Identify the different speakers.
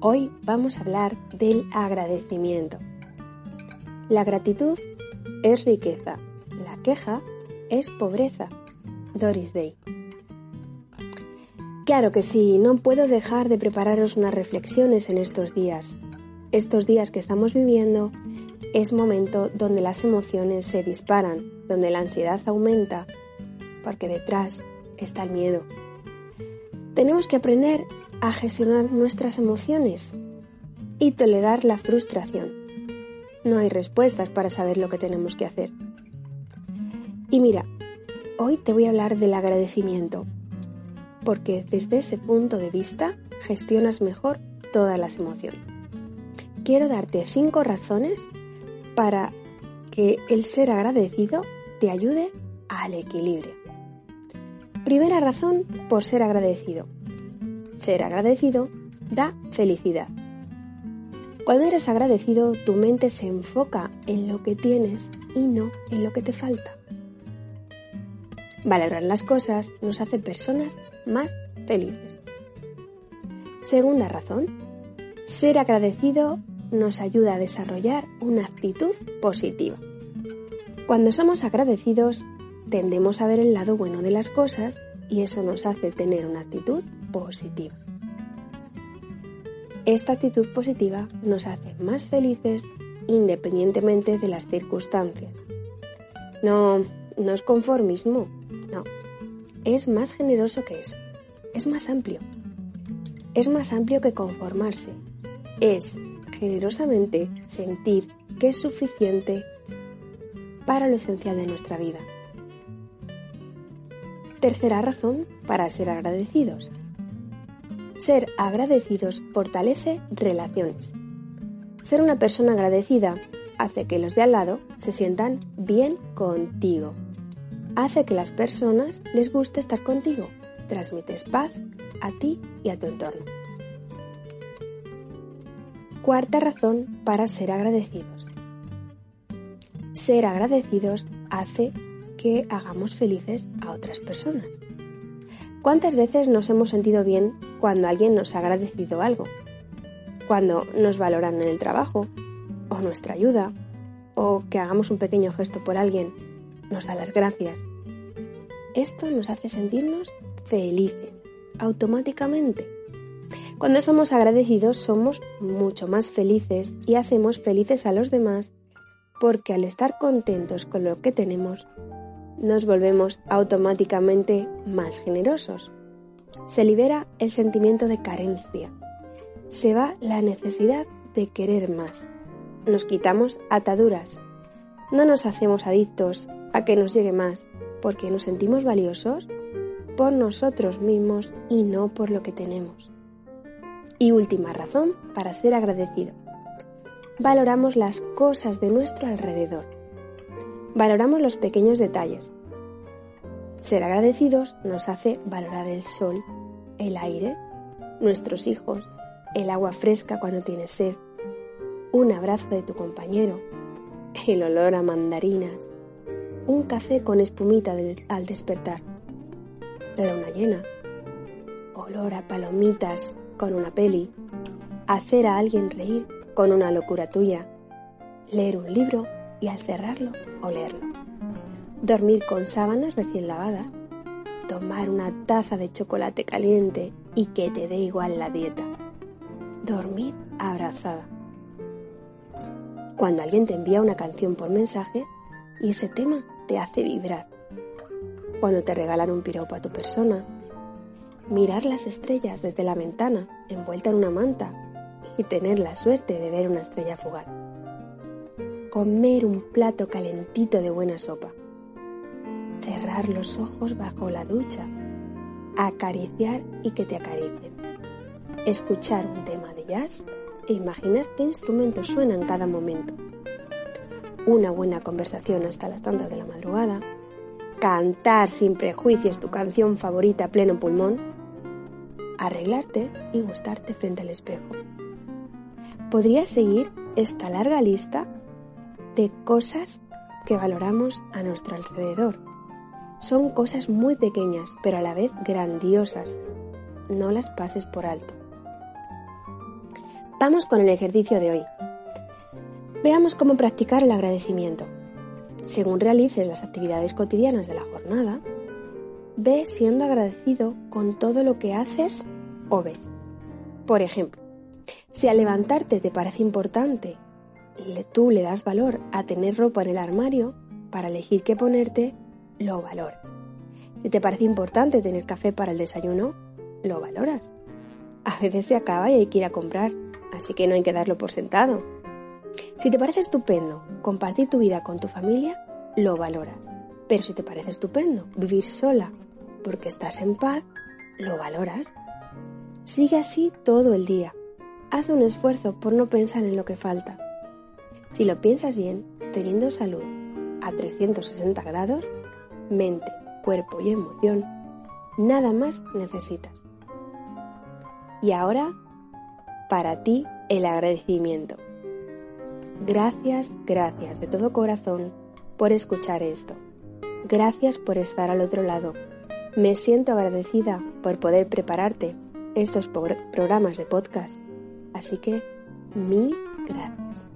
Speaker 1: Hoy vamos a hablar del agradecimiento. La gratitud es riqueza, la queja es pobreza. Doris Day. Claro que sí, no puedo dejar de prepararos unas reflexiones en estos días. Estos días que estamos viviendo es momento donde las emociones se disparan, donde la ansiedad aumenta, porque detrás está el miedo. Tenemos que aprender a gestionar nuestras emociones y tolerar la frustración. No hay respuestas para saber lo que tenemos que hacer. Y mira, hoy te voy a hablar del agradecimiento, porque desde ese punto de vista gestionas mejor todas las emociones. Quiero darte cinco razones para que el ser agradecido te ayude al equilibrio. Primera razón por ser agradecido. Ser agradecido da felicidad. Cuando eres agradecido, tu mente se enfoca en lo que tienes y no en lo que te falta. Valorar las cosas nos hace personas más felices. Segunda razón, ser agradecido nos ayuda a desarrollar una actitud positiva. Cuando somos agradecidos, tendemos a ver el lado bueno de las cosas y eso nos hace tener una actitud positiva. Esta actitud positiva nos hace más felices independientemente de las circunstancias. No, no es conformismo, no. Es más generoso que eso. Es más amplio. Es más amplio que conformarse. Es generosamente sentir que es suficiente para lo esencial de nuestra vida. Tercera razón para ser agradecidos. Ser agradecidos fortalece relaciones. Ser una persona agradecida hace que los de al lado se sientan bien contigo. Hace que las personas les guste estar contigo. Transmites paz a ti y a tu entorno. Cuarta razón para ser agradecidos. Ser agradecidos hace que hagamos felices a otras personas. ¿Cuántas veces nos hemos sentido bien cuando alguien nos ha agradecido algo? Cuando nos valoran en el trabajo, o nuestra ayuda, o que hagamos un pequeño gesto por alguien, nos da las gracias. Esto nos hace sentirnos felices, automáticamente. Cuando somos agradecidos somos mucho más felices y hacemos felices a los demás porque al estar contentos con lo que tenemos, nos volvemos automáticamente más generosos. Se libera el sentimiento de carencia. Se va la necesidad de querer más. Nos quitamos ataduras. No nos hacemos adictos a que nos llegue más porque nos sentimos valiosos por nosotros mismos y no por lo que tenemos. Y última razón para ser agradecido. Valoramos las cosas de nuestro alrededor. Valoramos los pequeños detalles. Ser agradecidos nos hace valorar el sol, el aire, nuestros hijos, el agua fresca cuando tienes sed, un abrazo de tu compañero, el olor a mandarinas, un café con espumita al despertar, la luna llena, olor a palomitas con una peli, hacer a alguien reír con una locura tuya, leer un libro y al cerrarlo olerlo, dormir con sábanas recién lavadas, tomar una taza de chocolate caliente y que te dé igual la dieta, dormir abrazada. Cuando alguien te envía una canción por mensaje y ese tema te hace vibrar. Cuando te regalan un piropo a tu persona mirar las estrellas desde la ventana envuelta en una manta y tener la suerte de ver una estrella fugaz. Comer un plato calentito de buena sopa, cerrar los ojos bajo la ducha, acariciar y que te acaricien, escuchar un tema de jazz e imaginar qué instrumento suena en cada momento, una buena conversación hasta las tantas de la madrugada, cantar sin prejuicios tu canción favorita a pleno pulmón, arreglarte y gustarte frente al espejo. Podría seguir esta larga lista de cosas que valoramos a nuestro alrededor. Son cosas muy pequeñas, pero a la vez grandiosas. No las pases por alto. Vamos con el ejercicio de hoy. Veamos cómo practicar el agradecimiento. Según realices las actividades cotidianas de la jornada, ve siendo agradecido con todo lo que haces o ves. Por ejemplo, si al levantarte te parece importante y tú le das valor a tener ropa en el armario para elegir qué ponerte, lo valoras. Si te parece importante tener café para el desayuno, lo valoras. A veces se acaba y hay que ir a comprar, así que no hay que darlo por sentado. Si te parece estupendo compartir tu vida con tu familia, lo valoras. Pero si te parece estupendo vivir sola porque estás en paz, lo valoras. Sigue así todo el día. Haz un esfuerzo por no pensar en lo que falta. Si lo piensas bien, teniendo salud a 360 grados, mente, cuerpo y emoción, nada más necesitas. Y ahora, para ti, el agradecimiento. Gracias, gracias de todo corazón por escuchar esto. Gracias por estar al otro lado. Me siento agradecida por poder prepararte estos programas de podcast. Así que, mil gracias.